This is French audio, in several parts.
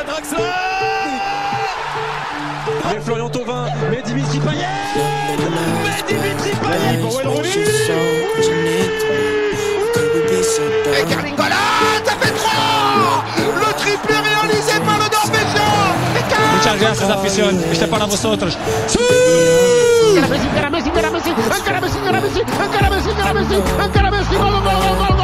à Draxler Mais Florian Thauvin, mais Dimitri Payet Mais Dimitri Payet pour Wayne Et Carlingola, ça fait 3 Le triplé réalisé par le Norvégien Muchas gracias, afición. Este es para vosotros. Messi, encara Messi, Messi, Messi, Messi, Messi, Messi, Messi, gol, gol,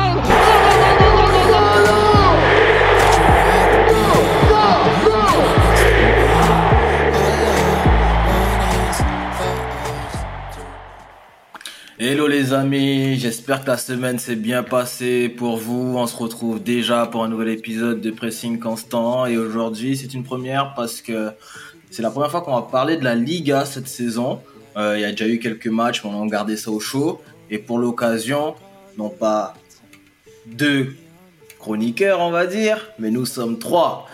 Hello les amis, j'espère que la semaine s'est bien passée pour vous. On se retrouve déjà pour un nouvel épisode de Pressing Constant et aujourd'hui c'est une première parce que c'est la première fois qu'on va parler de la Liga cette saison. Euh, Il y a déjà eu quelques matchs, mais on a gardé ça au chaud et pour l'occasion, non pas deux chroniqueurs on va dire, mais nous sommes trois.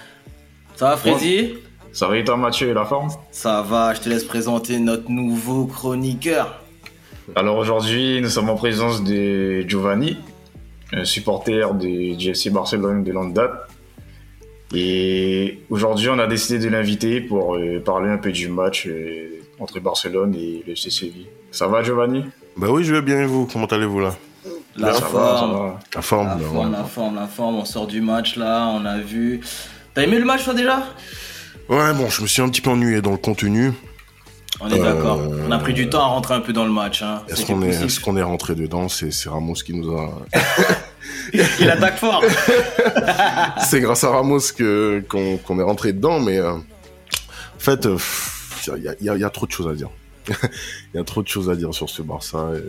Ça va Freddy? Ça va et toi Mathieu, la forme? Ça va, je te laisse présenter notre nouveau chroniqueur. Alors aujourd'hui, nous sommes en présence de Giovanni, un supporter du FC Barcelone de longue date. Et aujourd'hui, on a décidé de l'inviter pour euh, parler un peu du match euh, entre Barcelone et le FC Séville. Ça va Giovanni? Bah oui, je vais bien et vous? Comment allez-vous là? La Ça va, forme. ça va. La forme La bah, forme, ouais. la forme, la forme, on sort du match là, on a vu. T'as aimé le match toi déjà? Ouais, bon, je me suis un petit peu ennuyé dans le contenu. On est Euh, d'accord. On a pris du temps à rentrer un peu dans le match. Hein. Est-ce qu'on est, rentré dedans? C'est Ramos qui nous a. Il attaque fort. c'est grâce à Ramos que qu'on est rentré dedans, mais euh, en fait, euh, il y, a, il y a- il y a trop de choses à dire. Il y a trop de choses à dire sur ce Barça. et,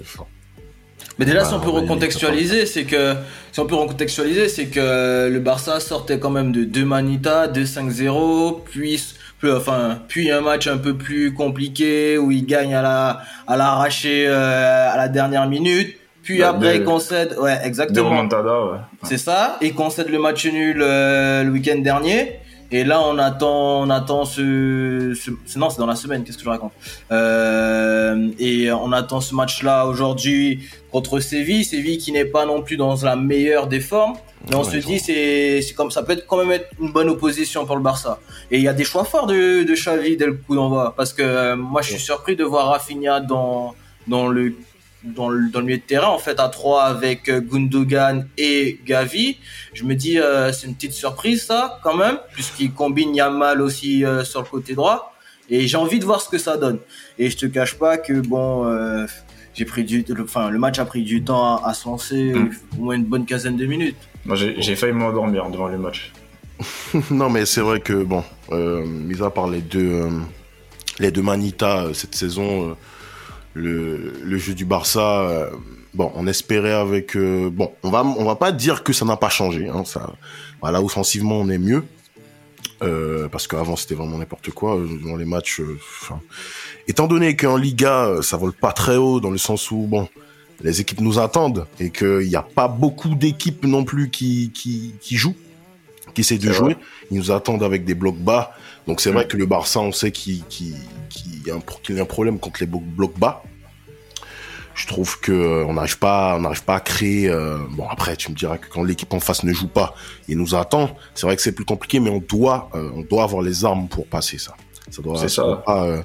Mais déjà, si Bah, on peut y aller, recontextualiser, c'est que si on peut recontextualiser, c'est que le Barça sortait quand même de deux Manita, 2-5-0, puis puis, enfin puis un match un peu plus compliqué où il gagne à la à l'arraché euh, à la dernière minute, puis après il concède, ouais exactement. ouais. C'est ça. Et concède le match nul euh, le week-end dernier. Et là, on attend, on attend ce, ce- non, c'est dans la semaine. Qu'est-ce que je raconte? Euh, Et on attend ce match-là aujourd'hui contre Séville. Séville qui n'est pas non plus dans la meilleure des formes. Mais on Ouais, se dit, c'est, c'est comme ça peut être quand même être une bonne opposition pour le Barça. Et il y a des choix forts de, de Xavi dès le coup d'envoi. Parce que euh, moi, je suis surpris de voir Rafinha dans dans le dans le, dans le milieu de terrain en fait à 3 avec euh, Gundogan et Gavi. Je me dis euh, c'est une petite surprise ça quand même puisqu'il combine Yamal aussi euh, sur le côté droit et j'ai envie de voir ce que ça donne. Et je te cache pas que bon euh, j'ai pris du le- enfin le match a pris du temps à, à se lancer Mm. au moins une bonne quinzaine de minutes. Moi, j'ai j'ai failli m'endormir devant le match. non, mais c'est vrai que bon, euh, mis à part les deux, euh, les deux Manita euh, cette saison, euh, le, le jeu du Barça, euh, bon, on espérait avec, euh, bon, on va, on va pas dire que ça n'a pas changé, hein, ça, voilà, offensivement on est mieux, euh, parce qu'avant c'était vraiment n'importe quoi dans les matchs. enfin, étant donné qu'en Liga ça vole pas très haut dans le sens où bon. Les équipes nous attendent et qu'il n'y a pas beaucoup d'équipes non plus qui, qui, qui jouent, qui essaient de jouer. vrai. Ils nous attendent avec des blocs bas. Donc c'est vrai que le Barça, on sait qu'il qu'il- qu'il y, a un pro- qu'il y a un problème contre les blo- blocs bas. Je trouve que euh, on n'arrive pas, on n'arrive pas à créer. euh, Bon après, tu me diras que quand l'équipe en face ne joue pas, il nous attend. C'est vrai que c'est plus compliqué, mais on doit, euh, on doit avoir les armes pour passer ça. Ça doit. C'est ça. doit pas, euh,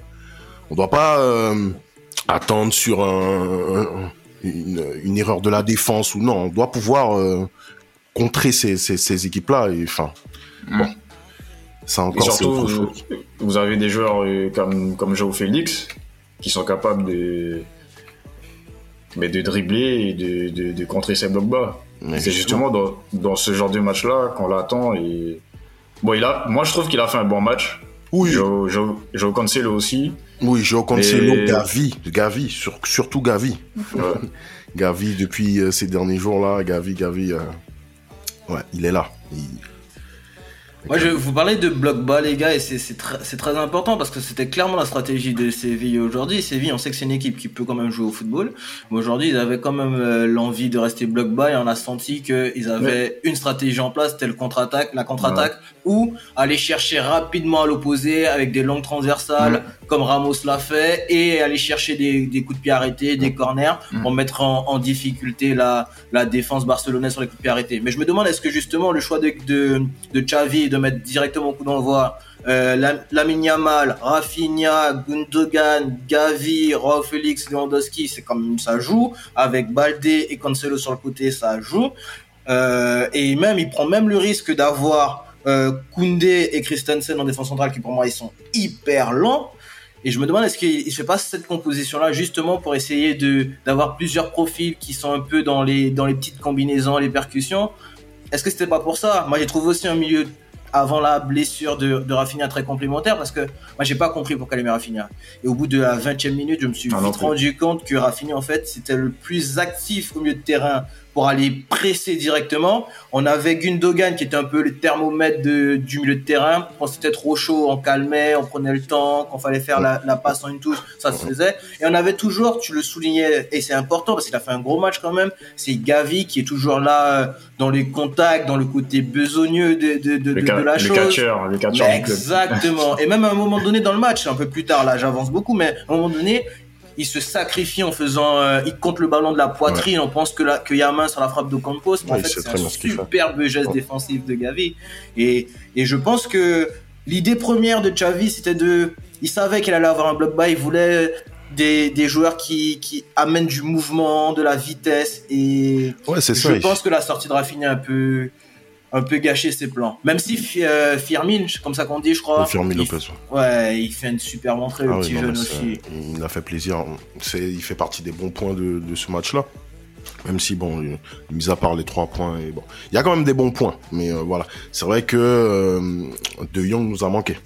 on doit pas attendre sur un, un- une, une erreur de la défense ou non. On doit pouvoir contrer ces, ces, ces équipes-là. Et enfin, Mm. bon, ça Et encore c'est surtout, autre chose. vous, avez des joueurs euh, comme, comme Joe Félix qui sont capables de, mais de dribbler et de, de, de contrer ces blocs bas. C'est justement dans, dans ce genre de match-là qu'on l'attend. Et... Bon, il a, moi, je trouve qu'il a fait un bon match. Oui, Joe, Joe, Joe Cancelo aussi. oui, Joe Cancelo, Mais- Gavi, Gavi, sur- surtout Gavi. Ouais. Gavi, depuis euh, ces derniers jours-là, Gavi, Gavi, euh, ouais, il est là. Il- Moi, je vous parler de bloc bas, les gars, et c'est c'est très, important parce que c'était clairement la stratégie de Séville. Aujourd'hui. Séville, on sait que c'est une équipe qui peut quand même jouer au football, mais aujourd'hui, ils avaient quand même euh, l'envie de rester bloc bas et on a senti qu'ils avaient une stratégie en place, c'était le contre-attaque, la contre-attaque, ou aller chercher rapidement à l'opposé avec des longues transversales, comme Ramos l'a fait, et aller chercher des, des coups de pied arrêtés, des corners, pour mettre en, en difficulté la, la défense barcelonaise sur les coups de pied arrêtés. Mais je me demande, est-ce que justement le choix de, de, de Xavi de mettre directement coup d'envoi euh, Lam- Lamine Yamal, Rafinha, Gundogan, Gavi, Raúl Félix, Lewandowski, c'est quand même ça joue. Avec Baldé et Cancelo sur le côté, ça joue. Euh, et même, il prend même le risque d'avoir euh, Koundé et Christensen en défense centrale qui pour moi ils sont hyper lents. Et je me demande est-ce qu'il il fait pas cette composition-là justement pour essayer d'avoir plusieurs profils qui sont un peu dans les dans les petites combinaisons, les percussions? Est-ce que c'était pas pour ça? Moi j'ai trouvé aussi un milieu avant la blessure de, de Rafinha très complémentaire parce que moi j'ai pas compris pourquoi il met Rafinha. Et au bout de la 20e minute, je me suis Ah, vite rendu compte que Rafinha en fait c'était le plus actif au milieu de terrain pour aller presser directement. On avait Gundogan qui était un peu le thermomètre de, du milieu de terrain. Quand c'était trop chaud, on calmait, on prenait le temps. Quand fallait faire la, la passe en une touche, ça se faisait. Et on avait toujours, tu le soulignais, et c'est important parce qu'il a fait un gros match quand même. C'est Gavi qui est toujours là euh, dans les contacts, dans le côté besogneux de, de, de, Le, de- ca- de la le chose. catcheur, le catcheur du club. Exactement. Et même à un moment donné dans le match, un peu plus tard, là, j'avance beaucoup, mais à un moment donné, il se sacrifie en faisant, euh, il compte le ballon de la poitrine. On pense que qu'il y a main sur la frappe de Campos, mais Ouais, en fait, c'est un fait. superbe geste Ouais. défensif de Gavi. Et, et je pense que l'idée première de Xavi, c'était de, il savait qu'il allait avoir un bloc bas, il voulait des, des joueurs qui, qui amènent du mouvement, de la vitesse et Ouais, c'est je ça. il- pense que la sortie de Rafinha un peu, un peu gâché ses plans. Même si euh, Firmin, comme ça qu'on dit, je crois. le Firmino il, Lopez. ouais, il fait une super entrée, le Ah oui, petit non, jeune aussi. Il m'a fait plaisir. Il fait partie des bons points de, de ce match-là. Même si, bon, euh, mis à part les trois points, et bon, il y a quand même des bons points. Mais euh, voilà, c'est vrai que euh, De Jong nous a manqué.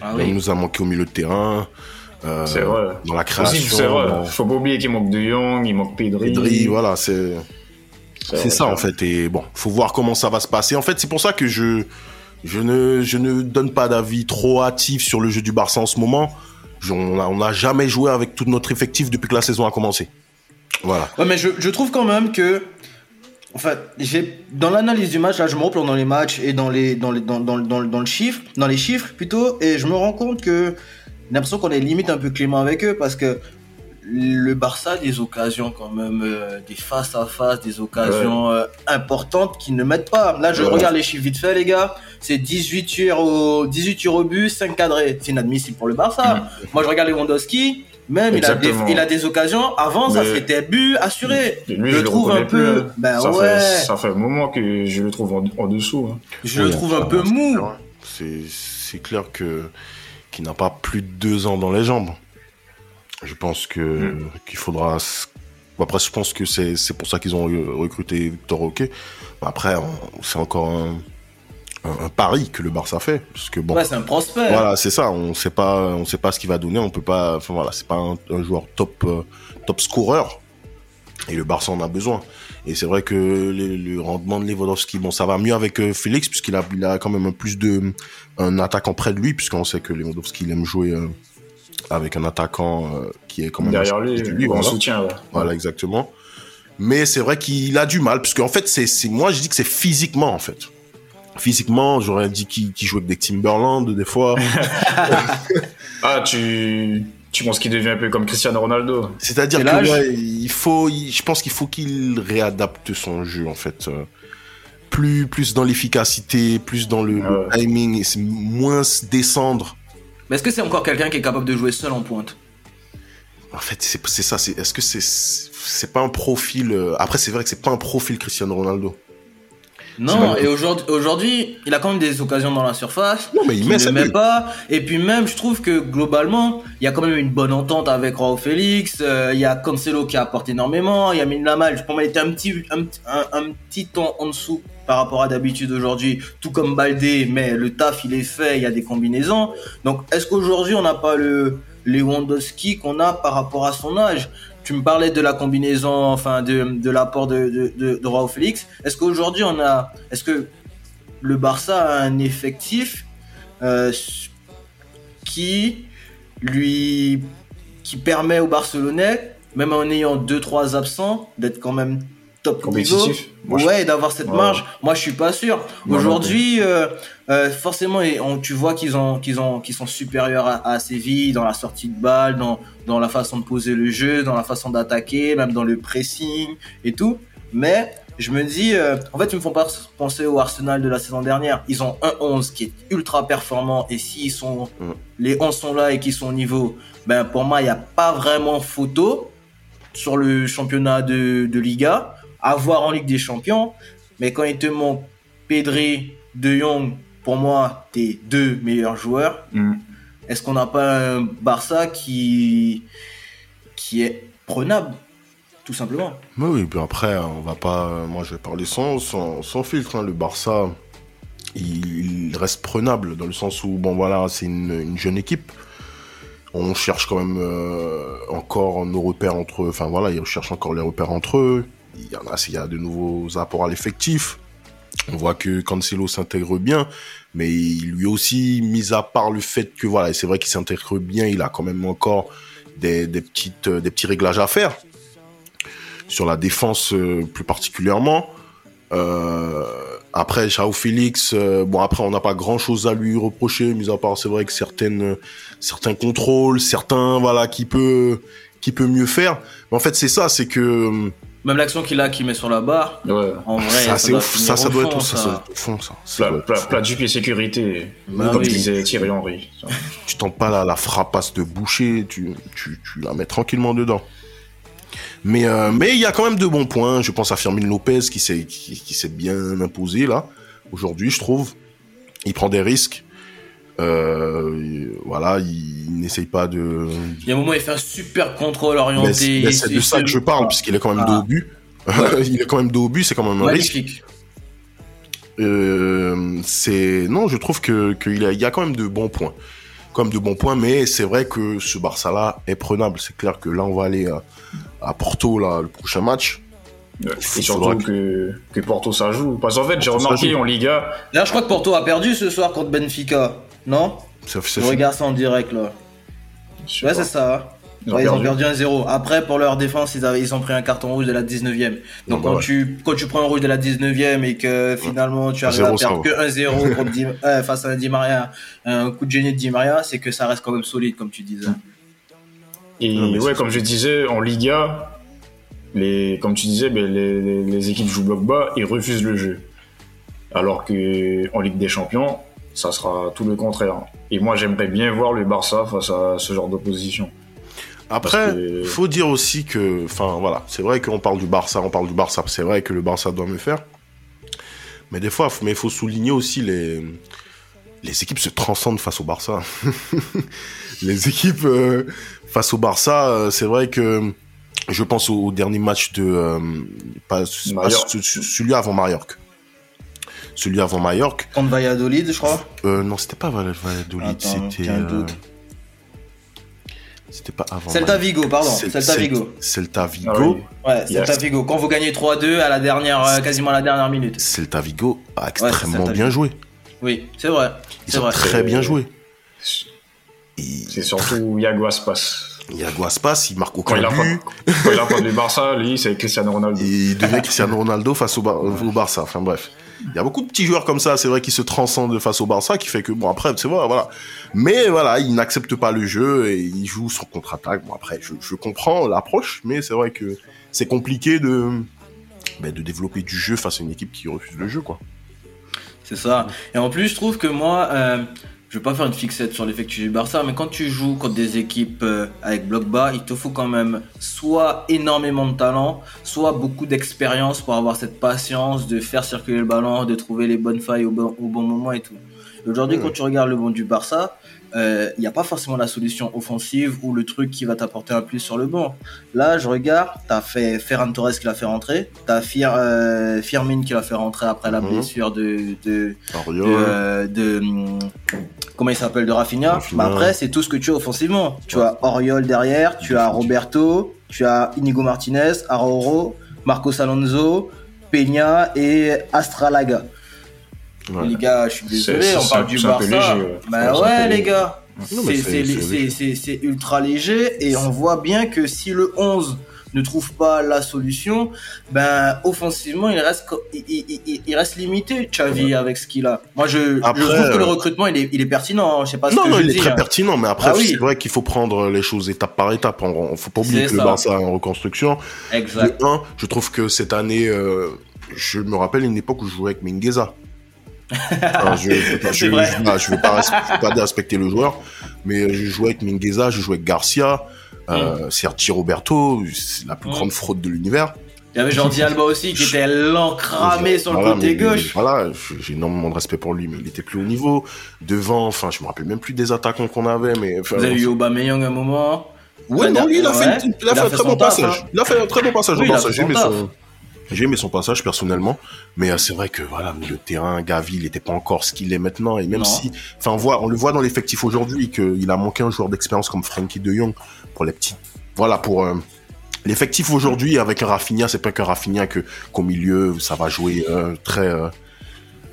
Ah Il nous a manqué au milieu de terrain. euh, C'est vrai. Dans la création. c'est vrai. dans- Faut pas oublier qu'il manque de Young, il manque Pedri. Pedri, voilà, c'est c'est ça en fait. Et bon, faut voir comment ça va se passer. En fait, c'est pour ça que je je ne je ne donne pas d'avis trop hâtif sur le jeu du Barça en ce moment. Je- on a on n'a jamais joué avec tout notre effectif depuis que la saison a commencé. Voilà. Ouais, mais je, je trouve quand même que. Enfin, j'ai dans l'analyse du match, là, je me replonge dans les matchs et dans les dans les dans, dans, dans, dans le chiffre, dans les chiffres plutôt, et je me rends compte que j'ai l'impression qu'on est limite un peu clément avec eux parce que le Barça a des occasions quand même, euh, des face à face, des occasions euh, importantes qu'ils ne mettent pas. Là, je Ouais. regarde les chiffres vite fait, les gars. C'est 18 tirs au 18 tirs au but, 5 cadrés. C'est inadmissible pour le Barça. Moi, je regarde Lewandowski. Même il a, des, il a des occasions. Avant, ça c'était but assuré. Lui, je je, le trouve un peu. plus. Ben ça, ouais. fait, ça fait un moment que je le trouve en, en dessous. hein. Je le trouve un peu mou. c'est clair que qu'il n'a pas plus de deux ans dans les jambes. Je pense que Mm. qu'il faudra. Après, je pense que c'est c'est pour ça qu'ils ont re- recruté Victor Roque. Après, c'est encore un, un, un pari que le Barça fait, parce que bon. Ouais, c'est un prospect. Voilà, c'est ça. On sait pas, on sait pas ce qu'il va donner. On peut pas. Enfin voilà, c'est pas un, un joueur top, euh, top scoreur. Et le Barça en a besoin. Et c'est vrai que le, le rendement de Lewandowski, bon, ça va mieux avec euh, Félix puisqu'il a, il a quand même plus de un attaquant près de lui puisqu'on sait que Lewandowski il aime jouer euh, avec un attaquant euh, qui est quand même Derrière lui, lui en voilà. soutien. ouais. Voilà, exactement. Mais c'est vrai qu'il a du mal, parce qu'en fait, c'est, moi, je dis que c'est physiquement, en fait. Physiquement, j'aurais dit qu'il, jouait avec des Timberland, des fois. Ah, tu, tu penses qu'il devient un peu comme Cristiano Ronaldo? C'est-à-dire C'est que, ouais, il faut, il- je pense qu'il faut qu'il réadapte son jeu, en fait. Euh, Plus, plus dans l'efficacité, plus dans le, le Ouais. timing, et moins descendre. Mais est-ce que c'est encore quelqu'un qui est capable de jouer seul en pointe En fait, c'est, ça, est-ce que c'est, c'est pas un profil, euh, après, c'est vrai que c'est pas un profil Cristiano Ronaldo. Non, et aujourd'hui, aujourd'hui, il a quand même des occasions dans la surface. Non, mais il qu'il met ne met pas. Et puis même, je trouve que globalement, il y a quand même une bonne entente avec Raúl Félix. euh, Il y a Cancelo qui apporte énormément. Il y a Minlamal, pour moi, il était un petit, un, un, un petit ton en dessous par rapport à d'habitude aujourd'hui. Tout comme Baldé, mais le taf, il est fait. Il y a des combinaisons. Donc, est-ce qu'aujourd'hui, on n'a pas le Lewandowski qu'on a par rapport à son âge? Tu me parlais de la combinaison, enfin de, de l'apport de, de, de, Félix. Est-ce qu'aujourd'hui on a, est-ce que le Barça a un effectif euh, qui lui, qui permet aux Barcelonais, même en ayant deux trois absents, d'être quand même top Compétitif. je- ouais, d'avoir cette Ouais. marge. Moi, je suis pas sûr. Aujourd'hui, euh, euh, forcément, et on- tu vois qu'ils ont, qu'ils ont, qu'ils sont supérieurs à, à Séville dans la sortie de balle, dans, dans la façon de poser le jeu, dans la façon d'attaquer, même dans le pressing et tout. Mais je me dis, euh, en fait, ils me font pas penser au Arsenal de la saison dernière. Ils ont un 11 qui est ultra performant et s'ils sont, Mm. les 11 sont là et qu'ils sont au niveau, ben pour moi, il n'y a pas vraiment photo sur le championnat de, de Liga, à voir en Ligue des Champions. Mais quand il te manque Pedri, De Jong, pour moi, tes deux meilleurs joueurs, Mm. est-ce qu'on n'a pas un Barça qui, qui est prenable, tout simplement? Mais oui, puis après, on va pas. Moi, je vais parler sans, sans, sans filtre. hein. Le Barça, il, il reste prenable dans le sens où, bon, voilà, c'est une, une jeune équipe. On cherche quand même euh, encore nos repères entre eux. Enfin, voilà, ils recherchent encore les repères entre eux. Il y en a, y a de nouveaux apports à l'effectif. On voit que Cancelo s'intègre bien, mais lui aussi, mis à part le fait que, voilà, c'est vrai qu'il s'intègre bien, il a quand même encore des, petites, euh, des petits réglages à faire sur la défense euh, plus particulièrement. Euh, après, Chao Félix, bon après on n'a pas grand chose à lui reprocher, mis à part c'est vrai que certaines, certains contrôles, certains voilà qui peut, qui peut mieux faire. Mais en fait c'est ça, c'est que Même l'action qu'il a, qu'il met sur la barre, Ouais. en vrai, ça, c'est doit ouf, ça, ça doit fond, être ça, ça doit être au fond, ça. Ça Plat, du pied sécurité, Bah comme oui. disait Thierry Henry. Tu tentes pas la, la frappasse de boucher, tu, tu, tu la mets tranquillement dedans. Mais euh, mais il y a quand même de bons points. Je pense à Firmin Lopez qui s'est qui, qui s'est bien imposé là aujourd'hui, je trouve. Il prend des risques. Euh, voilà, il, il n'essaye pas de. Il y a un moment, il fait un super contrôle Mais orienté. c'est mais c'est il- de ça que je parle, puisqu'il est quand même Ah. dos au but. il est quand même dos au but, c'est quand même un risque. Magnifique. Euh, c'est non, je trouve que qu'il y a, il y a quand même de bons points, même de bons points, mais c'est vrai que ce Barça-là est prenable. C'est clair que là, on va aller à, à Porto là le prochain match. Ouais. Et surtout que, que Porto ça joue. Parce qu'en fait, j'ai remarqué en Liga, D'ailleurs, je crois que Porto a perdu ce soir contre Benfica. Non Ça, ça Je fait- regarde ça en direct là. Ouais, c'est ça. ils ont Ouais, ils ont perdu. perdu 1-0. Après, pour leur défense, ils, avaient, ils ont pris un carton rouge de la 19ème. Donc, bah quand, ouais. tu, quand tu prends un rouge de la 19ème et que finalement tu arrives à 1-0, ça perdre que 1-0 contre Di- euh, face à un Di Maria, un coup de génie de Di Maria, c'est que ça reste quand même solide, comme tu disais. Et Non, ouais, comme je disais, en Liga, les, comme tu disais, ben, les, les, les équipes jouent bloc bas et refusent le jeu. Alors que en Ligue des Champions, ça sera tout le contraire. Et moi, j'aimerais bien voir le Barça face à ce genre d'opposition. Après, que- faut dire aussi que, enfin voilà, c'est vrai qu'on parle du Barça, on parle du Barça, c'est vrai que le Barça doit me faire. Mais des fois, mais il faut souligner aussi les les équipes se transcendent face au Barça. les équipes euh, face au Barça, euh, c'est vrai que je pense au, au dernier match de euh, pas, pas celui avant Mallorca. Celui avant Mallorca. Contre Valladolid, je crois. Euh, non, c'était pas Val- Valladolid, c'était euh, c'était pas avant Celta. Vigo, pardon. Cel- Celta Cel- Vigo. Celta Vigo. Ah oui. Ouais, Yes. Celta Vigo. Quand vous gagnez 3-2 à la dernière, euh, quasiment à la dernière minute. Celta Vigo a extrêmement bien joué. Oui, c'est vrai. Ils ont vrai. très bien joué. C'est surtout Iago Aspas. Iago Aspas, il marque Quand aucun il, but. quand il affronte le Barça, lui, c'est Cristiano Ronaldo. Il devient Cristiano Ronaldo face au, Bar- au Barça. Enfin bref. Il y a beaucoup de petits joueurs comme ça, c'est vrai, qui se transcendent face au Barça, qui fait que, bon, après, c'est vrai, voilà. Mais voilà, il n'accepte pas le jeu et il joue son contre-attaque. Bon, après, je, je comprends l'approche, mais c'est vrai que c'est compliqué de, ben, de développer du jeu face à une équipe qui refuse le jeu, quoi. C'est ça. Et en plus, je trouve que moi, euh, je vais pas faire une fixette sur l'effectif du Barça, mais quand tu joues contre des équipes euh, avec bloc bas, il te faut quand même soit énormément de talent, soit beaucoup d'expérience pour avoir cette patience de faire circuler le ballon, de trouver les bonnes failles au bon, au bon moment et tout. Aujourd'hui, quand tu regardes le bon du Barça, euh, il n'y a pas forcément la solution offensive ou le truc qui va t'apporter un plus sur le banc. Là, je regarde, t'as fait Ferran Torres qui l'a fait rentrer, t'as Fir, euh, Firmin qui l'a fait rentrer après la Mhm. blessure de, de, euh, de, hum, comment il s'appelle de Rafinha. Rafinha. Mais après, c'est tout ce que tu as offensivement. Tu as Oriol derrière, tu as Roberto, tu as Inigo Martinez, Arauro, Marcos Alonso, Peña et Astralaga. Ouais. Les gars, je suis désolé, on parle du Barça. léger, ouais. Bah Ouais, ouais, les léger. gars. C'est- ultra léger et on voit bien que si le 11 ne trouve pas la solution, ben offensivement il reste co- il, il- il- il reste limité Xavi avec ce qu'il a. Moi je, Après, je trouve que le euh, recrutement il est, il est pertinent. hein. Je sais pas ce Non, que non, je il est très hein. pertinent, mais après, Ah oui. c'est vrai qu'il faut prendre les choses étape par étape. Il faut pas oublier que le ça. Barça est en reconstruction. Exact. De un, je trouve que cette année, euh, je me rappelle une époque où je jouais avec Mingueza. Je, je, je, C'est vrai. je- voilà, je vais pas, pas respecter le joueur, mais je jouais avec Mingueza, je jouais avec Garcia, euh, Sergi Roberto, c'est la plus Mm. grande fraude de l'univers. Il y avait Jordi Alba aussi qui était l'encramé sur le côté mais- mais gauche. Voilà, j'ai énormément de respect pour lui, mais il était plus haut niveau. Devant, enfin, je me rappelle même plus des attaquants qu'on avait, mais. Vous avez eu Aubameyang à un moment. Ouais, non, lui, il a fait, Ouais. il a fait un très bon taf, passage. hein. Il a fait un très bon passage Oui, au il a Barça. fait J'ai son aimé taf. son, j'ai aimé son passage personnellement. Mais euh, c'est vrai que, voilà, le terrain, Gavi, il n'était pas encore ce qu'il est maintenant. Et même Non. si, enfin, on voit, on le voit dans l'effectif aujourd'hui qu'il a manqué un joueur d'expérience comme Frankie de Jong pour les petits. Voilà, pour, euh, L'effectif aujourd'hui avec un Rafinha, c'est pas qu'un Rafinha que qu'au milieu ça va jouer euh, très.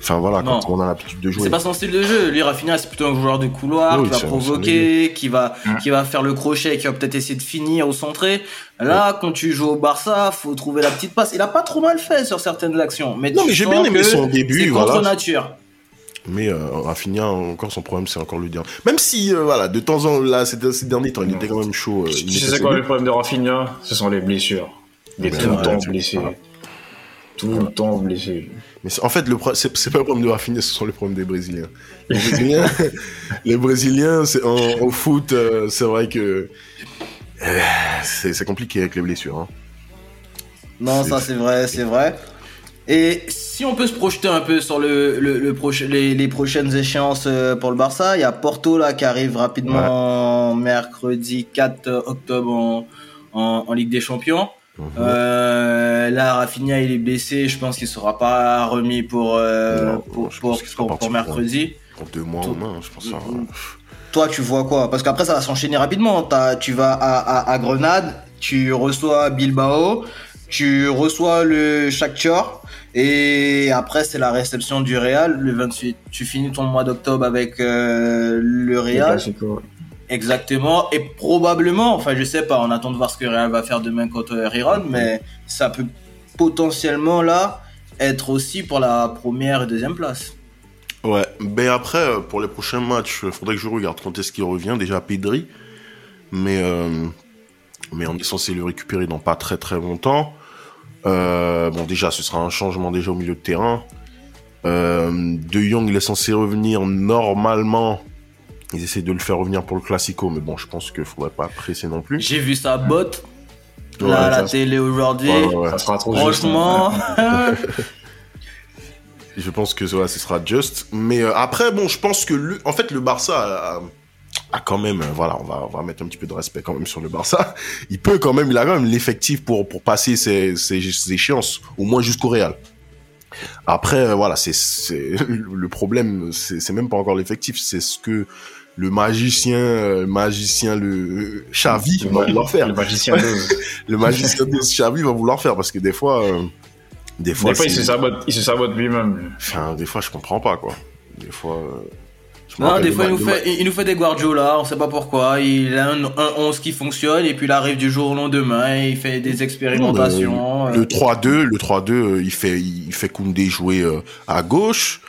Enfin voilà, Non. quand on a l'habitude de jouer. C'est pas son style de jeu. Lui, Rafinha, c'est plutôt un joueur de couloir Oui, qui va provoquer, qui va, qui va faire le crochet, qui va peut-être essayer de finir ou centrer. Là, quand tu joues au Barça, faut trouver la petite passe. Il a pas trop mal fait sur certaines actions. Mais Non, mais j'ai bien aimé son début, C'est voilà. contre nature. Mais euh, Rafinha, encore son problème, c'est encore le dire. Même si, euh, voilà, de temps en temps, là, ces, ces derniers temps, il était quand même chaud. euh, Tu sais quoi le problème de Rafinha Ce sont les blessures. Il est tout le temps blessé. voilà. Tout le temps blessé. Mais en fait, le pro- c'est pas le problème de Rafinha, ce sont les problèmes des Brésiliens. Les Brésiliens, les Brésiliens c'est, au foot, euh, c'est vrai que euh, c'est compliqué avec les blessures. Hein. Non, ça c'est vrai, c'est vrai. Et si on peut se projeter un peu sur le, le, le proche- les, les prochaines échéances euh, pour le Barça, il y a Porto là qui arrive rapidement mercredi 4 octobre en, en, en Ligue des Champions. Mhm. Euh, là, Rafinha il est blessé, je pense qu'il sera pas remis pour euh, Non, pour, mercredi. Pour deux mois en main, je pense. ça, Mhm. ouais. Toi, tu vois quoi? Parce qu'après, ça va s'enchaîner rapidement. T'as- tu vas à, à, à Grenade, tu reçois Bilbao, tu reçois le Shakhtar, et après, c'est la réception du Real, le 28. Tu finis ton mois d'octobre avec euh, le Real. Exactement. Et probablement, enfin, je sais pas, on attend de voir ce que Real va faire demain contre Riron, mais ça peut potentiellement, là, être aussi pour la première et deuxième place. Ouais, mais après, euh, pour les prochains matchs, il faudrait que je regarde quand est-ce qu'il revient. Déjà, Pedri. Mais, euh, mais on est censé le récupérer dans pas très très longtemps. Euh, bon, déjà, ce sera un changement déjà au milieu de terrain. Euh, de Jong, il est censé revenir normalement. Ils essaient de le faire revenir pour le Classico, mais bon, je pense qu'il faudrait pas presser non plus. J'ai vu sa botte, Ouais, là, à la télé aujourd'hui. Ouais, ouais, juste, Franchement, hein. Je pense que voilà, ce sera juste. Mais euh, après, bon, je pense que le, en fait, le Barça a, a quand même, euh, voilà, on va, on va mettre un petit peu de respect quand même sur le Barça. Il peut quand même, il a quand même l'effectif pour, pour passer ses, ses, ses échéances, au moins jusqu'au Real. Après, euh, voilà, c'est, le problème, c'est même pas encore l'effectif, c'est ce que le magicien, euh, magicien, le Xavi va vouloir faire. Le magicien d'Oz. Le magicien de Xavi va vouloir faire parce que des fois, euh, des fois, Des fois, il se sabote, il se sabote lui-même. Enfin, des fois, je comprends pas, quoi. Des fois. euh, non, des de fois, il nous, de fait, il nous fait des Guardiola, on sait pas pourquoi. Il a un, un 11 qui fonctionne, et puis il arrive du jour au lendemain, et il fait des expérimentations. Le euh, 3-2, le 3-2, euh, il fait, il fait Koundé jouer euh, à gauche,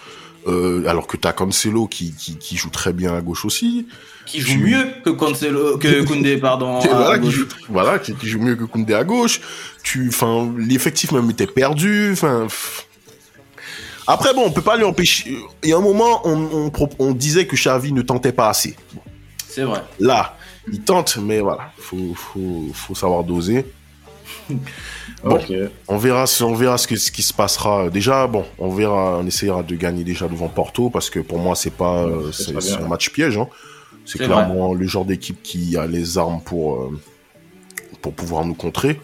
euh, alors que t'as Cancelo qui, qui, qui joue très bien à gauche aussi. qui joue mieux que Cancelo, que Koundé, pardon. À voilà, qui gauche. joue, voilà, qui, qui joue mieux que Koundé à gauche. Tu, enfin, l'effectif même était perdu. Enfin. Après, bon, on peut pas lui empêcher. Il y a un moment, on, on, on disait que Xavi ne tentait pas assez. C'est vrai. Là, il tente, mais voilà, faut, faut, faut savoir doser. Bon. On verra, ce- on verra ce, que, ce qui se passera. Déjà, bon, on verra, on essayera de gagner déjà devant Porto parce que pour moi, c'est pas, euh, c'est c'est un match piège. Hein. C'est C'est clairement le genre d'équipe qui a les armes pour euh, pour pouvoir nous contrer.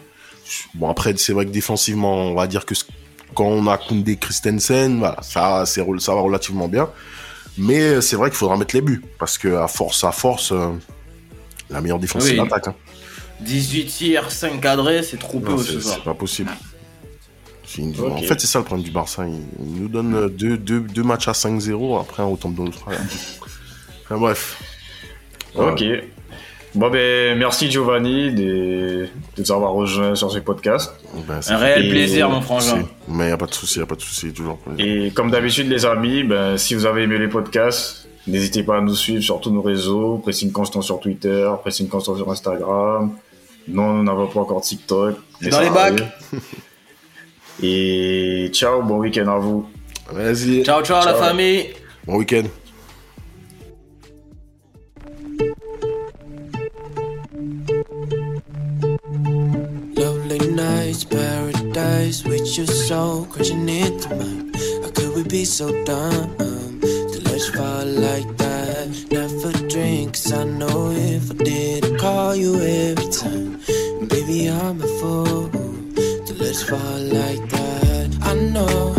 Bon après, c'est vrai que défensivement, on va dire que ce- quand on a Koundé, Christensen, voilà, ça, c'est rel- ça va relativement bien. Mais c'est vrai qu'il faudra mettre les buts parce que à force, à force, euh, la meilleure défense Oui. c'est l'attaque. hein. 18 tirs, 5 cadrés, c'est trop peu ce c'est soir. c'est pas possible. Une-. En fait, c'est ça le problème du Barça. Il, il nous donne euh, deux, deux, deux matchs à 5-0, après on retombe dans le travail. Enfin, bref. Ok. Bon, ben, merci Giovanni de, de nous avoir rejoint sur ce podcast. Ben, c'est- Un réel Et- plaisir, mon frangin. Mais y a pas de souci, y a pas de souci, toujours. plaisir. Et comme d'habitude, les amis, ben, si vous avez aimé les podcasts, n'hésitez pas à nous suivre sur tous nos réseaux. Pressing Constant sur Twitter, Pressing Constant sur Instagram. Non, nous n'avons pas encore TikTok. mais Dans les bacs. Et ciao, bon week-end à vous. Vas-y. Ciao, ciao, la famille. Bon week-end. Lovely nights, paradise with your soul crashing into mine. How could we be so dumb? To let you fall like that? Never drink, 'cause I know if I did, I'd call you every time. Baby, I'm a fool to let you fall like that. I know